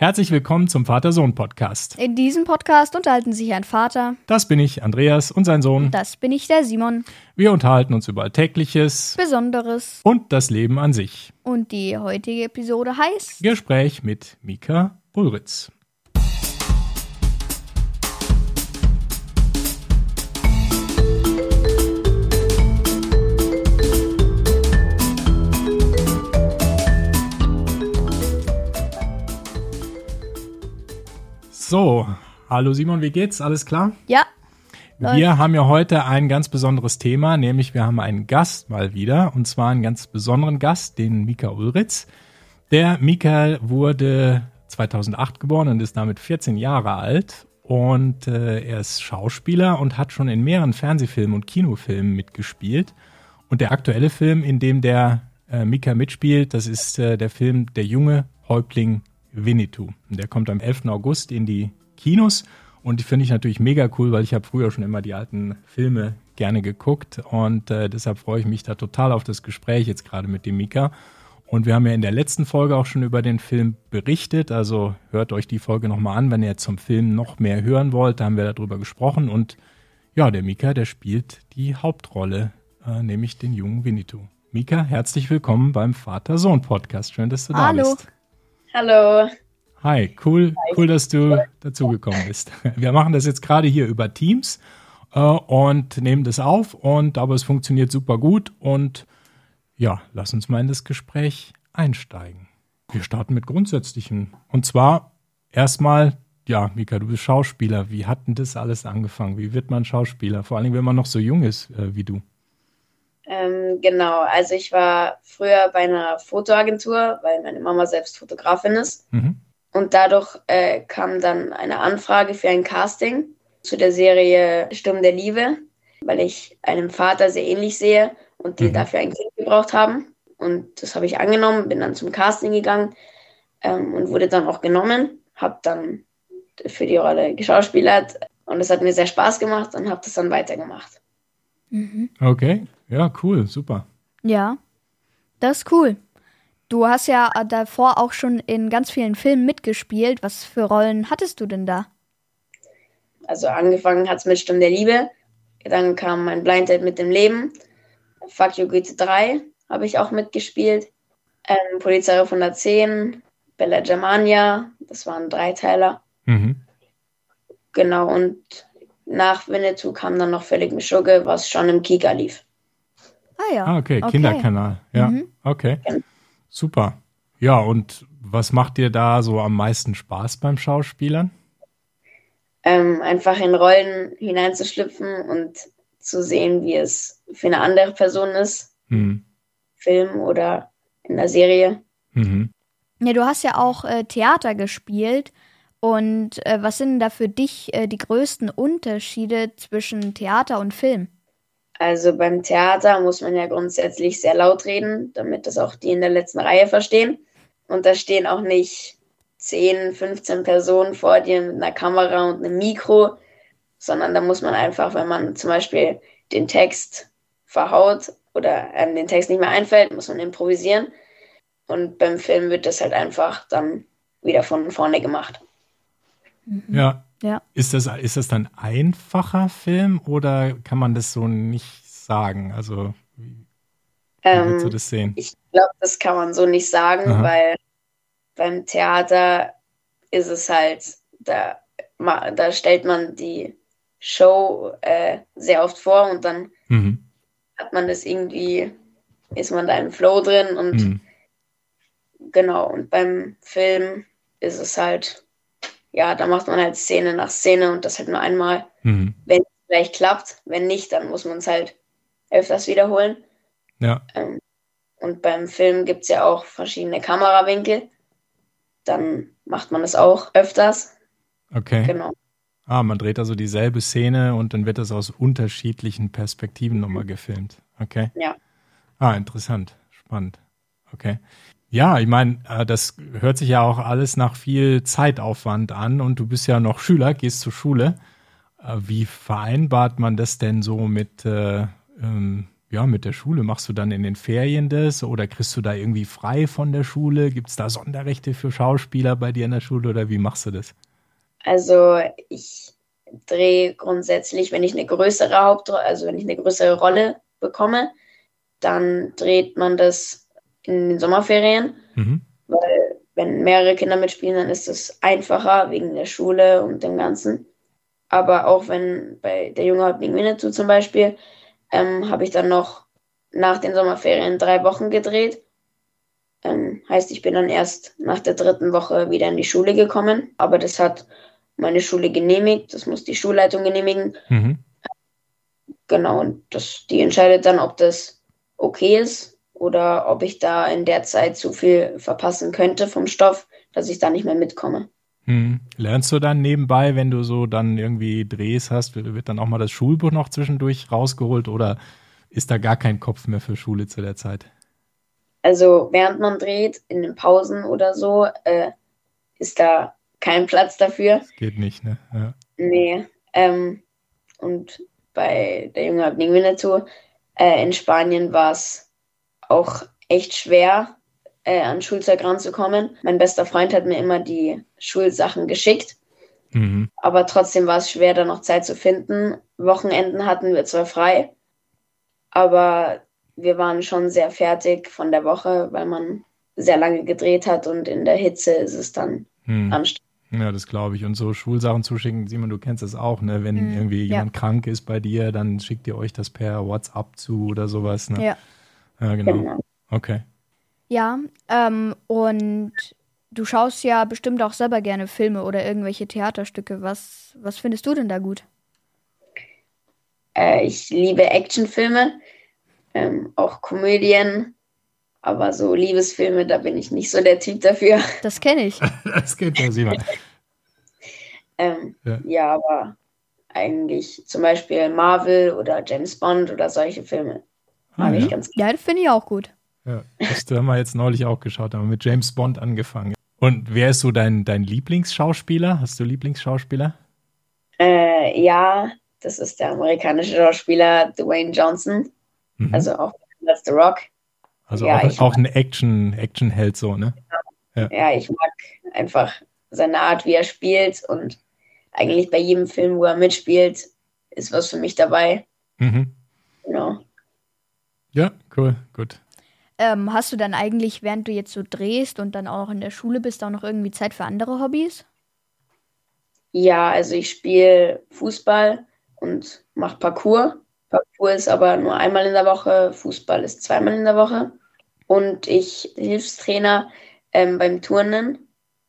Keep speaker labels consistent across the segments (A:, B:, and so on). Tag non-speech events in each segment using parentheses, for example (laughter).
A: Herzlich willkommen zum Vater-Sohn-Podcast.
B: In diesem Podcast unterhalten sich ein Vater.
A: Das bin ich, Andreas, und sein Sohn.
B: Das bin ich, der Simon.
A: Wir unterhalten uns über Alltägliches,
B: Besonderes
A: und das Leben an sich.
B: Und die heutige Episode heißt
A: Gespräch mit Mika Ulritz. So, hallo Simon, wie geht's? Alles klar?
B: Ja.
A: Wir haben ja heute ein ganz besonderes Thema, nämlich wir haben einen Gast mal wieder, und zwar einen ganz besonderen Gast, den Mika Ulritz. Der Mika wurde 2008 geboren und ist damit 14 Jahre alt und äh, er ist Schauspieler und hat schon in mehreren Fernsehfilmen und Kinofilmen mitgespielt. Und der aktuelle Film, in dem der äh, Mika mitspielt, das ist äh, der Film Der junge Häuptling Winnetou. Der kommt am 11. August in die Kinos und die finde ich natürlich mega cool, weil ich habe früher schon immer die alten Filme gerne geguckt und äh, deshalb freue ich mich da total auf das Gespräch jetzt gerade mit dem Mika. Und wir haben ja in der letzten Folge auch schon über den Film berichtet, also hört euch die Folge nochmal an, wenn ihr zum Film noch mehr hören wollt, da haben wir darüber gesprochen und ja, der Mika, der spielt die Hauptrolle, äh, nämlich den jungen Winnetou. Mika, herzlich willkommen beim Vater-Sohn-Podcast. Schön, dass du
B: Hallo.
A: da bist.
C: Hallo.
A: Hi, cool, cool, dass du dazugekommen bist. (laughs) Wir machen das jetzt gerade hier über Teams äh, und nehmen das auf und aber es funktioniert super gut und ja, lass uns mal in das Gespräch einsteigen. Wir starten mit Grundsätzlichen und zwar erstmal, ja, Mika, du bist Schauspieler. Wie hat denn das alles angefangen? Wie wird man Schauspieler? Vor allem, wenn man noch so jung ist äh, wie du.
C: Ähm, genau, also ich war früher bei einer Fotoagentur, weil meine Mama selbst Fotografin ist.
A: Mhm.
C: Und dadurch äh, kam dann eine Anfrage für ein Casting zu der Serie Sturm der Liebe, weil ich einem Vater sehr ähnlich sehe und die
A: Mhm.
C: dafür ein Kind gebraucht haben. Und das habe ich angenommen, bin dann zum Casting gegangen ähm, und wurde dann auch genommen, habe dann für die Rolle geschauspielert und es hat mir sehr Spaß gemacht und habe das dann weitergemacht.
B: Mhm.
A: Okay, ja, cool, super.
B: Ja, das ist cool. Du hast ja äh, davor auch schon in ganz vielen Filmen mitgespielt. Was für Rollen hattest du denn da?
C: Also angefangen hat es mit Sturm der Liebe, dann kam mein Blind Date mit dem Leben, Fuck You Goethe 3 habe ich auch mitgespielt, ähm, Polizei 110, Bella Germania, das waren Dreiteiler,
A: Mhm.
C: genau, und nach Winnetou kam dann noch Völlig Mischugge, was schon im Kika lief.
B: Ah ja.
A: Ah, okay, Kinderkanal. Ja,
B: Mhm.
A: okay. Super. Ja, und was macht dir da so am meisten Spaß beim Schauspielern?
C: Ähm, einfach in Rollen hineinzuschlüpfen und zu sehen, wie es für eine andere Person ist,
A: Hm.
C: Film oder in der Serie.
A: Mhm.
B: Ja, du hast ja auch äh, Theater gespielt. Und äh, was sind da für dich äh, die größten Unterschiede zwischen Theater und Film?
C: Also beim Theater muss man ja grundsätzlich sehr laut reden, damit das auch die in der letzten Reihe verstehen. Und da stehen auch nicht 10, 15 Personen vor dir mit einer Kamera und einem Mikro, sondern da muss man einfach, wenn man zum Beispiel den Text verhaut oder einem den Text nicht mehr einfällt, muss man improvisieren. Und beim Film wird das halt einfach dann wieder von vorne gemacht.
A: Ja.
B: Ja.
A: Ist das, ist das dann einfacher Film oder kann man das so nicht sagen? Also, wie, wie würdest du
C: Ähm,
A: das sehen?
C: Ich glaube, das kann man so nicht sagen,
A: Aha.
C: weil beim Theater ist es halt, da, da stellt man die Show äh, sehr oft vor und dann
A: Mhm.
C: hat man das irgendwie, ist man da im Flow drin und
A: Mhm.
C: genau, und beim Film ist es halt, ja, da macht man halt Szene nach Szene und das halt nur einmal,
A: Mhm.
C: wenn es vielleicht klappt, wenn nicht, dann muss man es halt öfters wiederholen.
A: Ja.
C: Ähm, und beim Film gibt es ja auch verschiedene Kamerawinkel. Dann macht man das auch öfters.
A: Okay.
C: Genau.
A: Ah, man dreht also dieselbe Szene und dann wird das aus unterschiedlichen Perspektiven nochmal gefilmt. Okay.
C: Ja.
A: Ah, interessant. Spannend. Okay. Ja, ich meine, äh, das hört sich ja auch alles nach viel Zeitaufwand an und du bist ja noch Schüler, gehst zur Schule. Äh, Wie vereinbart man das denn so mit, äh, ähm, ja, mit der Schule? Machst du dann in den Ferien das oder kriegst du da irgendwie frei von der Schule? Gibt es da Sonderrechte für Schauspieler bei dir in der Schule oder wie machst du das?
C: Also ich drehe grundsätzlich, wenn ich eine größere Hauptrolle, also wenn ich eine größere Rolle bekomme, dann dreht man das in den Sommerferien, mhm. weil wenn mehrere Kinder mitspielen, dann ist es einfacher wegen der Schule und dem Ganzen. Aber auch wenn bei der Junge Häuptling Winnetou zum Beispiel, ähm, habe ich dann noch nach den Sommerferien drei Wochen gedreht. Ähm, heißt, ich bin dann erst nach der dritten Woche wieder in die Schule gekommen. Aber das hat meine Schule genehmigt. Das muss die Schulleitung genehmigen. Mhm. Genau, und das, die entscheidet dann, ob das okay ist oder ob ich da in der Zeit zu viel verpassen könnte vom Stoff, dass ich da nicht mehr mitkomme.
A: Hm. Lernst du dann nebenbei, wenn du so dann irgendwie Drehs hast, wird dann auch mal das Schulbuch noch zwischendurch rausgeholt oder ist da gar kein Kopf mehr für Schule zu der Zeit?
C: Also während man dreht, in den Pausen oder so, äh, ist da kein Platz dafür. Das
A: geht nicht, ne? Ja.
C: Nee. Ähm, und bei der Junge Abning Winnetou äh, in Spanien war es auch echt schwer, äh, an Schulzeug ranzukommen. Mein bester Freund hat mir immer die Schulsachen geschickt. Mhm. Aber trotzdem war es schwer, da noch Zeit zu finden. Wochenenden hatten wir zwar frei, aber wir waren schon sehr fertig von der Woche, weil man sehr lange gedreht hat und in der Hitze ist es dann mhm. anstrengend.
A: Ja, das glaube ich. Und so Schulsachen zuschicken, Simon, du kennst das auch, ne? Wenn mhm. irgendwie ja. jemand krank ist bei dir, dann schickt ihr euch das per WhatsApp zu oder sowas, ne?
B: Ja.
A: Ja, genau. genau. Okay.
B: Ja, ähm, und du schaust ja bestimmt auch selber gerne Filme oder irgendwelche Theaterstücke. Was, was findest du denn da gut?
C: Äh, ich liebe Actionfilme, ähm, auch Komödien, aber so Liebesfilme, da bin ich nicht so der Typ dafür. (laughs)
B: Das kenne ich. (laughs)
A: das kennt ja Simon. (laughs)
C: ähm, ja. ja, aber eigentlich zum Beispiel Marvel oder James Bond oder solche Filme.
B: Ah, ja. ich ganz Ja, das finde ich auch gut.
A: Ja, das haben wir jetzt neulich auch geschaut, haben wir mit James Bond angefangen. Und wer ist so dein, dein Lieblingsschauspieler? Hast du Lieblingsschauspieler?
C: Äh, ja, das ist der amerikanische Schauspieler Dwayne Johnson. Mhm. Also auch als The Rock.
A: Also ja, auch, auch ein Action, Actionheld so, ne?
C: Ja. ja, ich mag einfach seine Art, wie er spielt und eigentlich bei jedem Film, wo er mitspielt, ist was für mich dabei. Mhm. Genau.
A: Ja, cool, gut.
B: Ähm, hast du dann eigentlich, während du jetzt so drehst und dann auch in der Schule bist, auch noch irgendwie Zeit für andere Hobbys?
C: Ja, also ich spiele Fußball und mache Parkour. Parkour ist aber nur einmal in der Woche, Fußball ist zweimal in der Woche. Und ich Hilfstrainer ähm, beim Turnen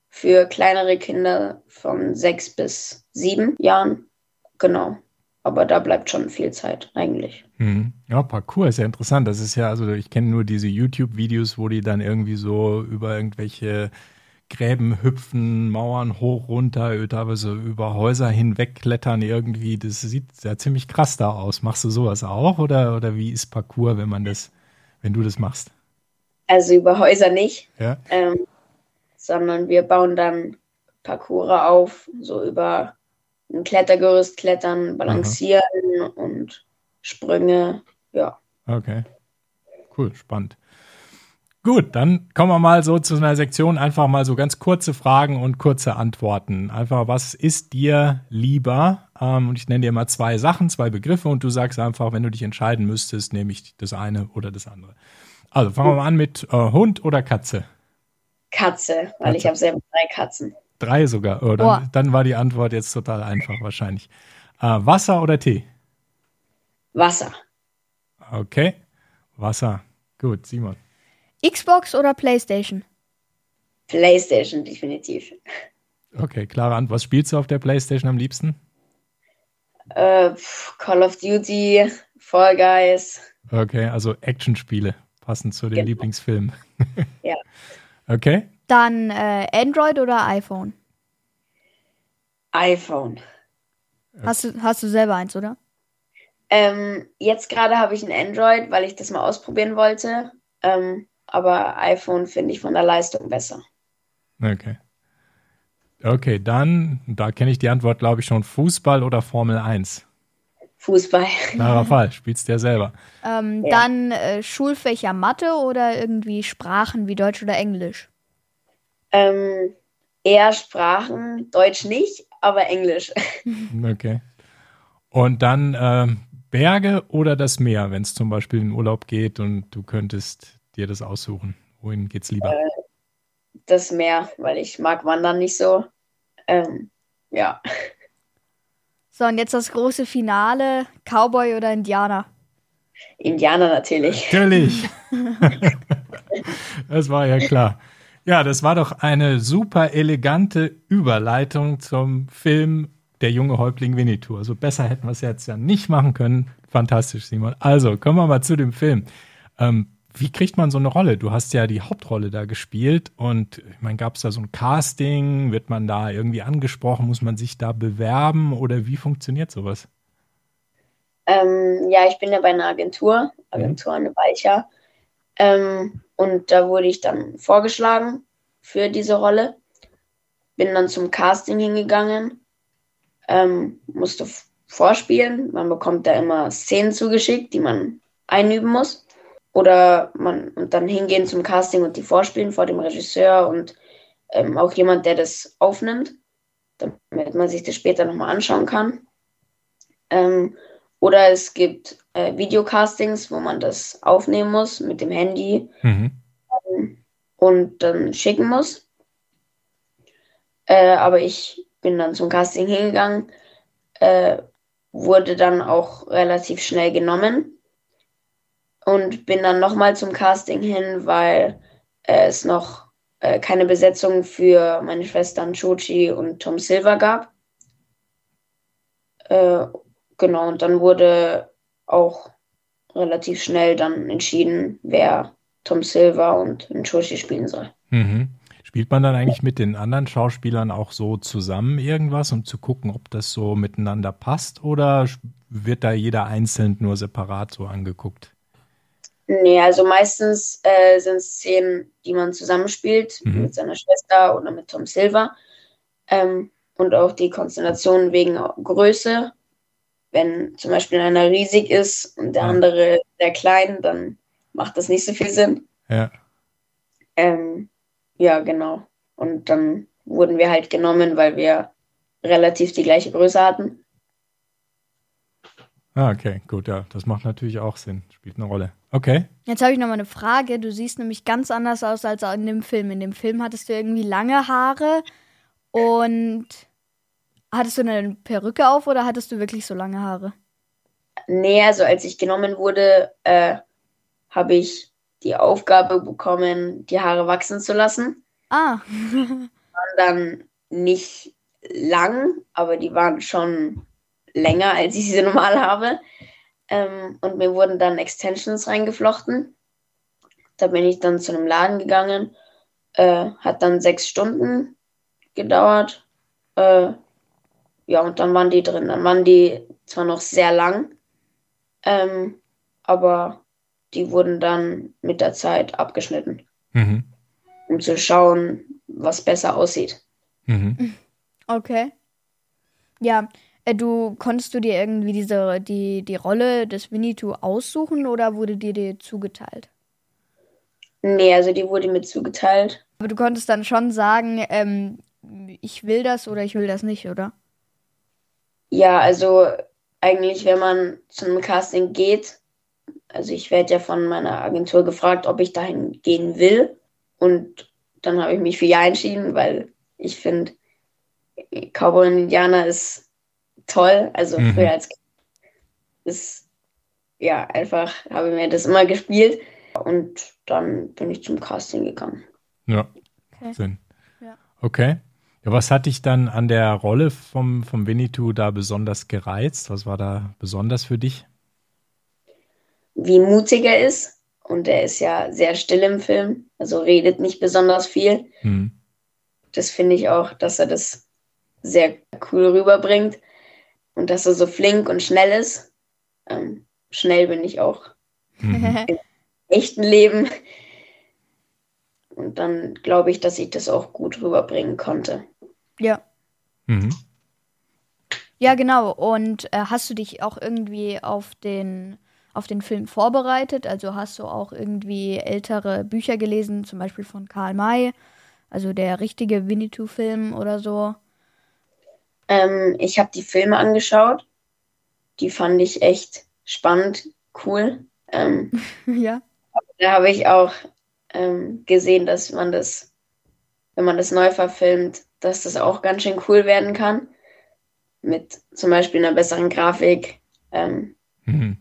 C: für kleinere Kinder von sechs bis sieben Jahren. Genau aber da bleibt schon viel Zeit eigentlich.
A: Mhm. Ja, Parkour ist ja interessant. Das ist ja, also ich kenne nur diese YouTube-Videos, wo die dann irgendwie so über irgendwelche Gräben hüpfen, Mauern hoch, runter, teilweise über Häuser hinweg klettern irgendwie. Das sieht ja ziemlich krass da aus. Machst du sowas auch oder, oder wie ist Parkour, wenn man das, wenn du das machst?
C: Also über Häuser nicht,
A: ja.
C: ähm, sondern wir bauen dann Parcours auf, so über ein Klettergerüst klettern, balancieren Aha. und Sprünge, ja.
A: Okay. Cool, spannend. Gut, dann kommen wir mal so zu einer Sektion, einfach mal so ganz kurze Fragen und kurze Antworten. Einfach, was ist dir lieber? Ähm, und ich nenne dir mal zwei Sachen, zwei Begriffe und du sagst einfach, wenn du dich entscheiden müsstest, nehme ich das eine oder das andere. Also fangen wir mal an mit äh, Hund oder Katze?
C: Katze, weil Katze. ich habe selber drei Katzen.
A: Drei sogar. Oh, dann, dann, war die Antwort jetzt total einfach wahrscheinlich. Äh, Wasser oder Tee?
C: Wasser.
A: Okay. Wasser. Gut, Simon.
B: Xbox oder PlayStation?
C: PlayStation, definitiv.
A: Okay, klare Antwort. Was spielst du auf der PlayStation am liebsten?
C: Äh, Call of Duty, Fall Guys.
A: Okay, also Actionspiele, passend zu den genau. Lieblingsfilmen.
C: ja. (laughs)
A: Okay.
B: Dann äh, Android oder iPhone?
C: iPhone.
B: Hast du, hast du selber eins, oder?
C: Ähm, jetzt gerade habe ich ein Android, weil ich das mal ausprobieren wollte. Ähm, aber iPhone finde ich von der Leistung besser.
A: Okay. Okay, dann, da kenne ich die Antwort, glaube ich, schon. Fußball oder Formel 1?
C: Fußball.
A: Klarer (laughs) Fall, spielst du ja selber.
B: Ähm,
C: Ja.
B: Dann äh, Schulfächer Mathe oder irgendwie Sprachen wie Deutsch oder Englisch?
C: Ähm, eher Sprachen, Deutsch nicht, aber Englisch. (laughs)
A: Okay. Und dann ähm, Berge oder das Meer, wenn es zum Beispiel in Urlaub geht und du könntest dir das aussuchen. Wohin geht's lieber?
C: Das Meer, weil ich mag Wandern nicht so. Ähm, ja,
B: So, und jetzt das große Finale: Cowboy oder Indianer?
C: Indianer natürlich.
A: Natürlich. (laughs) das war ja klar. Ja, das war doch eine super elegante Überleitung zum Film Der junge Häuptling Winnetou. Also besser hätten wir es jetzt ja nicht machen können. Fantastisch, Simon. Also kommen wir mal zu dem Film. Ähm, wie kriegt man so eine Rolle? Du hast ja die Hauptrolle da gespielt und ich meine, gab es da so ein Casting? Wird man da irgendwie angesprochen? Muss man sich da bewerben oder wie funktioniert sowas?
C: Ähm, ja, ich bin ja bei einer Agentur, Agentur Anne Weicher. Ähm, und da wurde ich dann vorgeschlagen für diese Rolle. Bin dann zum Casting hingegangen, ähm, musste vorspielen. Man bekommt da immer Szenen zugeschickt, die man einüben muss. Oder man und dann hingehen zum Casting und die vorspielen vor dem Regisseur und ähm, auch jemand, der das aufnimmt, damit man sich das später nochmal anschauen kann. Ähm, oder es gibt äh, Videocastings, wo man das aufnehmen muss mit dem Handy
A: Mhm.
C: und dann schicken muss. Äh, aber ich bin dann zum Casting hingegangen, äh, wurde dann auch relativ schnell genommen und bin dann nochmal zum Casting hin, weil äh, es noch äh, keine Besetzung für meine Schwestern Chochi und Tom Silver gab. Genau, und dann wurde auch relativ schnell dann entschieden, wer Tom Silver und Chochi spielen soll.
A: Mhm. Spielt man dann eigentlich mit den anderen Schauspielern auch so zusammen irgendwas, um zu gucken, ob das so miteinander passt oder wird da jeder einzeln nur separat so angeguckt?
C: Nee, also meistens äh, sind es Szenen, die man zusammenspielt
A: Mhm.
C: mit seiner Schwester oder mit Tom Silver. Ähm, und auch die Konstellation wegen Größe. Wenn zum Beispiel einer riesig ist und der
A: Ja.
C: andere sehr klein, dann macht das nicht so viel Sinn.
A: Ja.
C: Ähm, ja, genau. Und dann wurden wir halt genommen, weil wir relativ die gleiche Größe hatten.
A: Ah, okay, gut, ja. Das macht natürlich auch Sinn. Spielt eine Rolle. Okay.
B: Jetzt habe ich noch mal eine Frage. Du siehst nämlich ganz anders aus als in dem Film. In dem Film hattest du irgendwie lange Haare und hattest du eine Perücke auf oder hattest du wirklich so lange Haare?
C: Nee, also als ich genommen wurde, äh, habe ich die Aufgabe bekommen, die Haare wachsen zu lassen.
B: Ah,
C: Waren dann nicht lang, aber die waren schon länger, als ich sie (laughs) normal habe. Ähm, und mir wurden dann Extensions reingeflochten. Da bin ich dann zu einem Laden gegangen. Äh, hat dann sechs Stunden gedauert. Äh, ja, und dann waren die drin. Dann waren die zwar noch sehr lang, ähm, aber die wurden dann mit der Zeit abgeschnitten,
A: Mhm.
C: um zu schauen, was besser aussieht.
A: Mhm. (laughs)
B: okay. Ja, äh, du konntest du dir irgendwie diese die die Rolle des Winnetou aussuchen oder wurde dir die zugeteilt?
C: Nee, also die wurde mir zugeteilt.
B: Aber du konntest dann schon sagen, ähm, ich will das oder ich will das nicht, oder?
C: Ja, also eigentlich, wenn man zu einem Casting geht, also ich werde ja von meiner Agentur gefragt, ob ich dahin gehen will. Und dann habe ich mich für Ja entschieden, weil ich finde, Cowboy und Indianer ist toll. Also
A: Mhm.
C: früher als Kind ist ja einfach, habe ich mir das immer gespielt. Und dann bin ich zum Casting gegangen.
A: Ja.
B: Okay.
A: Sinn.
B: Ja.
A: Okay. Ja, was hat dich dann an der Rolle vom, vom Winnetou da besonders gereizt? Was war da besonders für dich?
C: Wie mutig er ist. Und er ist ja sehr still im Film, also redet nicht besonders viel.
A: Mhm.
C: das finde ich auch, dass er das sehr cool rüberbringt und dass er so flink und schnell ist. Ähm, schnell bin ich auch
A: Mhm.
C: im echten Leben. Und dann glaube ich, dass ich das auch gut rüberbringen konnte.
B: Ja.
A: Mhm.
B: Ja, genau. Und äh, hast du dich auch irgendwie auf den, auf den Film vorbereitet? Also hast du auch irgendwie ältere Bücher gelesen, zum Beispiel von Karl May, also der richtige Winnetou-Film oder so?
C: Ähm, ich habe die Filme angeschaut. Die fand ich echt spannend, cool. Ähm, (laughs)
B: ja.
C: Da habe ich auch ähm, gesehen, dass man das, wenn man das neu verfilmt, dass das auch ganz schön cool werden kann. Mit zum Beispiel einer besseren Grafik. Ähm,
A: mhm.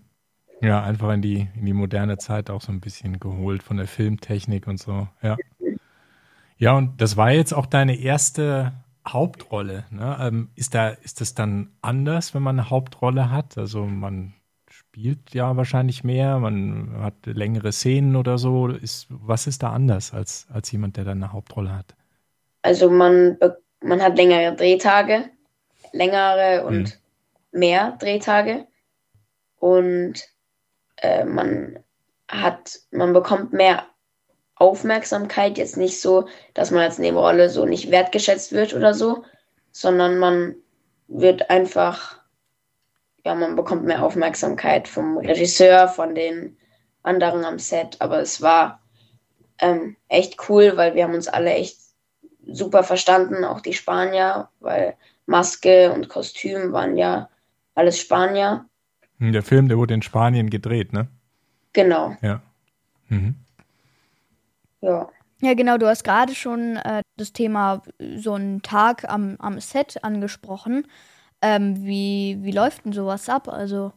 A: Ja, einfach in die, in die moderne Zeit auch so ein bisschen geholt von der Filmtechnik und so, ja. Ja, und das war jetzt auch deine erste Hauptrolle. Ne? Ähm, ist, da, ist das dann anders, wenn man eine Hauptrolle hat? Also man spielt ja wahrscheinlich mehr, man hat längere Szenen oder so. Ist, was ist da anders als, als jemand, der dann eine Hauptrolle hat?
C: Also man, man hat längere Drehtage, längere und hm. mehr Drehtage und äh, man hat, man bekommt mehr Aufmerksamkeit. Jetzt nicht so, dass man als Nebenrolle so nicht wertgeschätzt wird oder so, sondern man wird einfach, ja, man bekommt mehr Aufmerksamkeit vom Regisseur, von den anderen am Set. Aber es war ähm, echt cool, weil wir haben uns alle echt super verstanden, auch die Spanier, weil Maske und Kostüm waren ja alles Spanier.
A: Hm, der Film, der wurde in Spanien gedreht, ne?
C: Genau.
A: Ja. Mhm.
C: Ja.
B: Ja, genau, du hast gerade schon äh, das Thema so einen Tag am, am Set angesprochen. Ähm, wie, wie läuft denn sowas ab? Also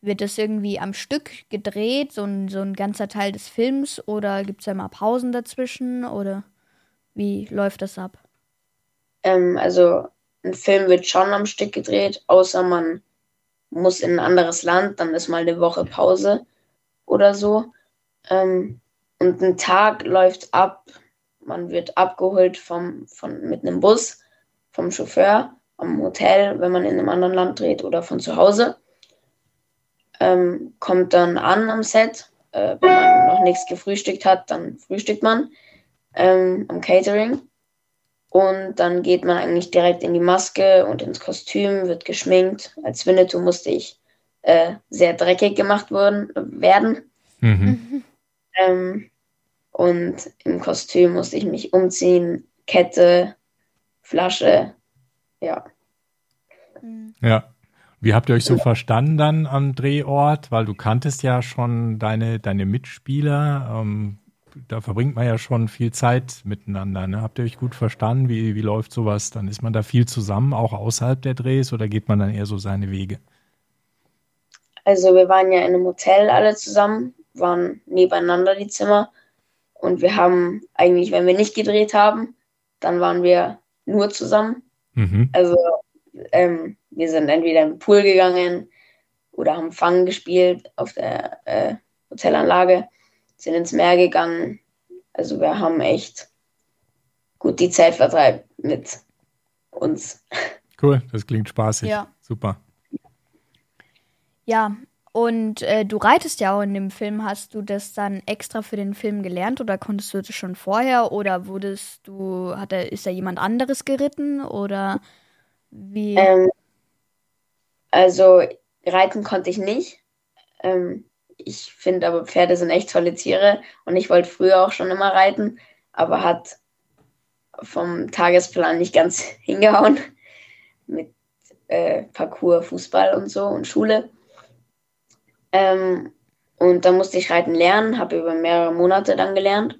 B: wird das irgendwie am Stück gedreht, so ein, so ein ganzer Teil des Films, oder gibt es da mal Pausen dazwischen? Oder wie läuft das ab?
C: Ähm, also ein Film wird schon am Stück gedreht, außer man muss in ein anderes Land, dann ist mal eine Woche Pause oder so. Ähm, und ein Tag läuft ab, man wird abgeholt vom, von, mit einem Bus vom Chauffeur am Hotel, wenn man in einem anderen Land dreht oder von zu Hause. Ähm, kommt dann an am Set. Äh, wenn man noch nichts gefrühstückt hat, dann frühstückt man ähm, am Catering. Und dann geht man eigentlich direkt in die Maske und ins Kostüm, wird geschminkt. Als Winnetou musste ich äh, sehr dreckig gemacht worden, werden. Mhm. Ähm, und im Kostüm musste ich mich umziehen, Kette, Flasche, ja.
A: Ja. Wie habt ihr euch so ja. verstanden dann am Drehort? Weil du kanntest ja schon deine, deine Mitspieler. Ähm, da verbringt man ja schon viel Zeit miteinander. Ne? Habt ihr euch gut verstanden? Wie, wie läuft sowas? Dann ist man da viel zusammen, auch außerhalb der Drehs, oder geht man dann eher so seine Wege?
C: Also wir waren ja in einem Hotel alle zusammen waren nebeneinander die Zimmer. Und wir haben eigentlich, wenn wir nicht gedreht haben, dann waren wir nur zusammen. Mhm. Also ähm, wir sind entweder im Pool gegangen oder haben Fangen gespielt auf der äh, Hotelanlage, sind ins Meer gegangen. Also wir haben echt gut die Zeit vertreibt mit uns.
A: Cool, das klingt spaßig.
B: Ja.
A: Super.
B: Ja, und äh, du reitest ja auch in dem Film. Hast du das dann extra für den Film gelernt oder konntest du das schon vorher? Oder wurdest du, hat er, ist da jemand anderes geritten? Oder wie?
C: Ähm, also reiten konnte ich nicht. Ähm, ich finde aber Pferde sind echt tolle Tiere und ich wollte früher auch schon immer reiten, aber hat vom Tagesplan nicht ganz (laughs) hingehauen mit äh, Parcours, Fußball und so und Schule. Ähm, und da musste ich reiten lernen, habe über mehrere Monate dann gelernt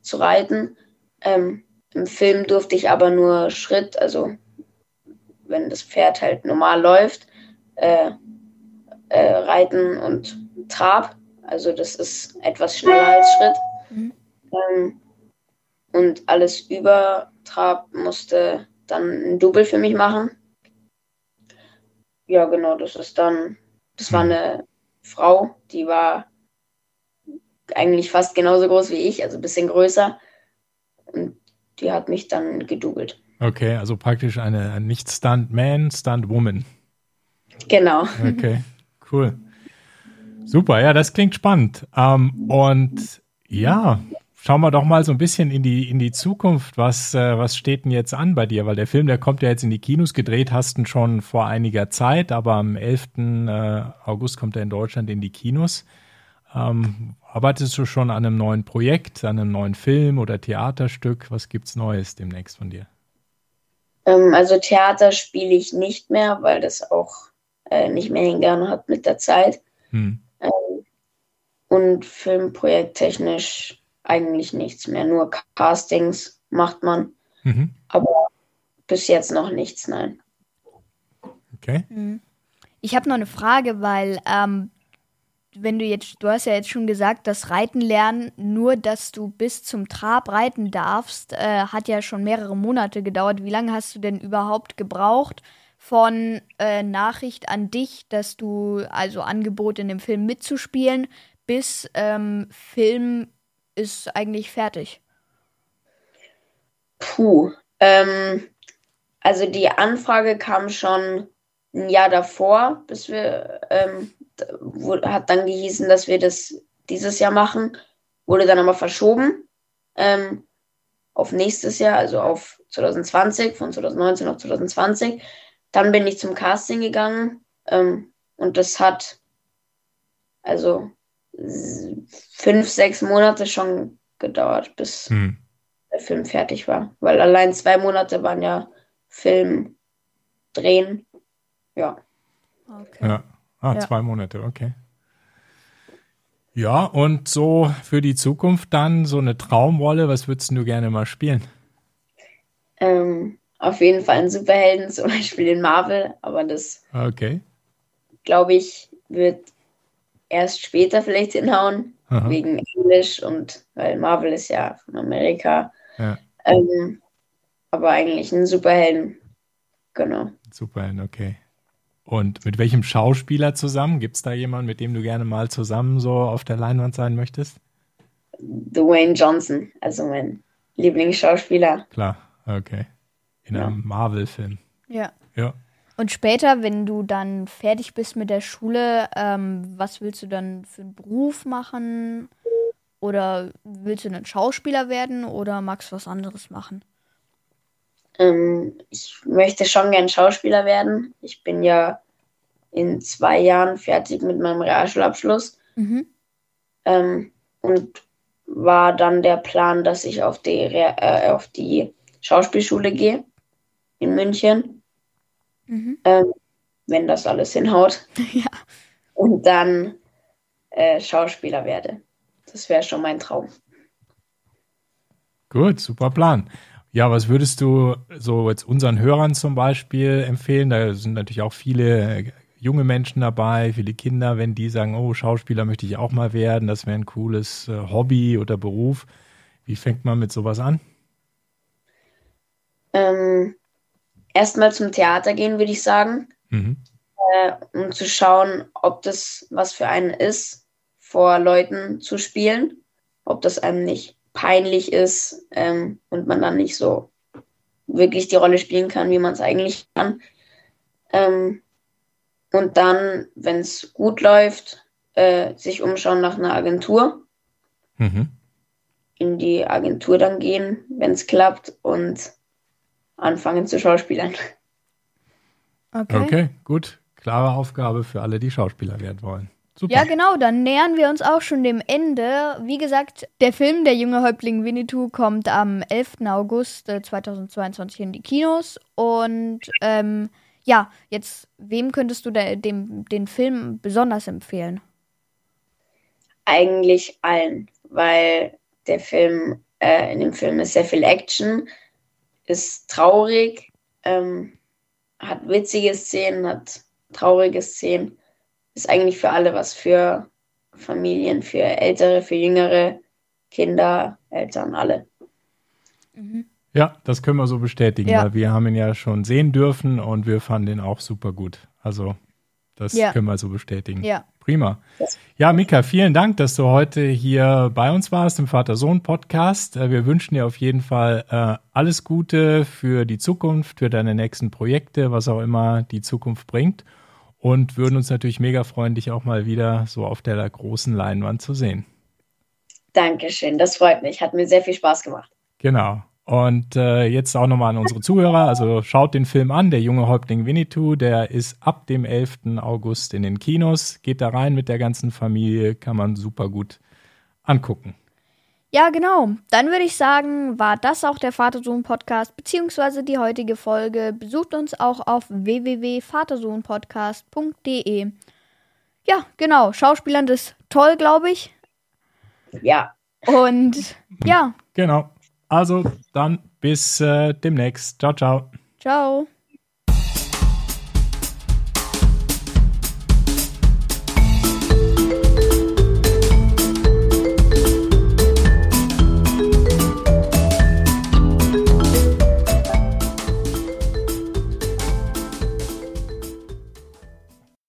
C: zu reiten. Ähm, Im Film durfte ich aber nur Schritt, also wenn das Pferd halt normal läuft, äh, äh, reiten und Trab. Also das ist etwas schneller als Schritt. Mhm. Ähm, und alles über Trab musste dann ein Double für mich machen. Ja, genau, das ist dann, das war eine Frau, die war eigentlich fast genauso groß wie ich, also ein bisschen größer. Und die hat mich dann gedoubelt.
A: Okay, also praktisch eine nicht Stunt-Man, Stunt-Woman.
C: Genau.
A: Okay, cool. Super, ja, das klingt spannend. Ähm, und ja, schauen wir doch mal so ein bisschen in die, in die Zukunft. Was, äh, was steht denn jetzt an bei dir? Weil der Film, der kommt ja jetzt in die Kinos, gedreht hast du schon vor einiger Zeit, aber am 11. Äh, August kommt er in Deutschland in die Kinos. Ähm, arbeitest du schon an einem neuen Projekt, an einem neuen Film oder Theaterstück? Was gibt's Neues demnächst von dir?
C: Ähm, also Theater spiele ich nicht mehr, weil das auch äh, nicht mehr hingegangen hat mit der Zeit. Hm. Und Filmprojekt technisch eigentlich nichts mehr. Nur Castings macht man. Mhm. Aber bis jetzt noch nichts, nein.
A: Okay. Mhm.
B: Ich habe noch eine Frage, weil ähm, wenn du jetzt, du hast ja jetzt schon gesagt, das Reiten lernen, nur dass du bis zum Trab reiten darfst, äh, hat ja schon mehrere Monate gedauert. Wie lange hast du denn überhaupt gebraucht von äh, Nachricht an dich, dass du also Angebot in dem Film mitzuspielen, bis ähm, Film ist eigentlich fertig?
C: Puh. Ähm, also die Anfrage kam schon ein Jahr davor, bis wir ähm, hat dann gehießen, dass wir das dieses Jahr machen, wurde dann aber verschoben ähm, auf nächstes Jahr, also auf 2020, von 2019 auf 2020. Dann bin ich zum Casting gegangen ähm, und das hat also fünf, sechs Monate schon gedauert, bis hm. der Film fertig war. Weil allein zwei Monate waren ja Film drehen. Ja.
A: Okay. Ja. Ah, ja. zwei Monate, okay. Ja, und so für die Zukunft dann so eine Traumrolle, was würdest du gerne mal spielen?
C: Ähm, auf jeden Fall einen Superhelden, (laughs) zum Beispiel in Marvel, aber das,
A: okay.
C: glaube ich, wird erst später vielleicht hinhauen, Aha. wegen Englisch und weil Marvel ist ja von Amerika. Ja. Ähm, aber eigentlich ein Superhelden, genau.
A: Superhelden, okay. Und mit welchem Schauspieler zusammen? Gibt es da jemanden, mit dem du gerne mal zusammen so auf der Leinwand sein möchtest?
C: Dwayne Johnson, also mein Lieblingsschauspieler.
A: Klar, okay. In ja. einem Marvel-Film.
B: Ja.
A: Ja.
B: Und später, wenn du dann fertig bist mit der Schule, ähm, was willst du dann für einen Beruf machen? Oder willst du dann Schauspieler werden oder magst du was anderes machen?
C: Ähm, ich möchte schon gern Schauspieler werden. Ich bin ja in zwei Jahren fertig mit meinem Realschulabschluss. Mhm. Ähm, und war dann der Plan, dass ich auf die, äh, auf die Schauspielschule gehe in München. Mhm. Ähm, wenn das alles hinhaut. (laughs)
B: Ja.
C: Und dann äh, Schauspieler werde. Das wäre schon mein Traum.
A: Gut, super Plan. Ja, was würdest du so jetzt unseren Hörern zum Beispiel empfehlen? Da sind natürlich auch viele äh, junge Menschen dabei, viele Kinder, wenn die sagen, oh, Schauspieler möchte ich auch mal werden, das wäre ein cooles äh, Hobby oder Beruf. Wie fängt man mit sowas an?
C: Ähm, Erstmal zum Theater gehen, würde ich sagen, mhm. äh, um zu schauen, ob das was für einen ist, vor Leuten zu spielen, ob das einem nicht peinlich ist ähm, und man dann nicht so wirklich die Rolle spielen kann, wie man es eigentlich kann. Ähm, und dann, wenn es gut läuft, äh, sich umschauen nach einer Agentur. Mhm. In die Agentur dann gehen, wenn es klappt und anfangen zu schauspielern.
A: Okay. okay, gut. Klare Aufgabe für alle, die Schauspieler werden wollen.
B: Super. Ja, genau, dann nähern wir uns auch schon dem Ende. Wie gesagt, der Film Der junge Häuptling Winnetou kommt am 11. August 2022 äh, in die Kinos. Und ähm, ja, jetzt, wem könntest du da, dem, den Film besonders empfehlen?
C: Eigentlich allen, weil der Film, äh, in dem Film ist sehr viel Action, ist traurig, ähm, hat witzige Szenen, hat traurige Szenen ist eigentlich für alle was, für Familien, für Ältere, für Jüngere, Kinder, Eltern, alle.
A: Mhm. Ja, das können wir so bestätigen, ja. weil wir haben ihn ja schon sehen dürfen und wir fanden ihn auch super gut. Also das ja. können wir so bestätigen.
B: Ja.
A: Prima. Ja, Mika, vielen Dank, dass du heute hier bei uns warst im Vater-Sohn-Podcast. Äh, wir wünschen dir auf jeden Fall äh, alles Gute für die Zukunft, für deine nächsten Projekte, was auch immer die Zukunft bringt und würden uns natürlich mega freuen, dich auch mal wieder so auf der großen Leinwand zu sehen.
C: Dankeschön, das freut mich. Hat mir sehr viel Spaß gemacht.
A: Genau. Und äh, jetzt auch nochmal an unsere Zuhörer. Also schaut den Film an, der junge Häuptling Winnetou. Der ist ab dem 11. August in den Kinos. Geht da rein mit der ganzen Familie. Kann man super gut angucken.
B: Ja, genau. Dann würde ich sagen, war das auch der Vatersohn-Podcast, beziehungsweise die heutige Folge. Besucht uns auch auf www.vatersohnpodcast.de. Ja, genau. Schauspielern ist toll, glaube ich.
C: Ja.
B: Und ja.
A: Genau. Also dann bis äh, demnächst. Ciao, ciao.
B: Ciao.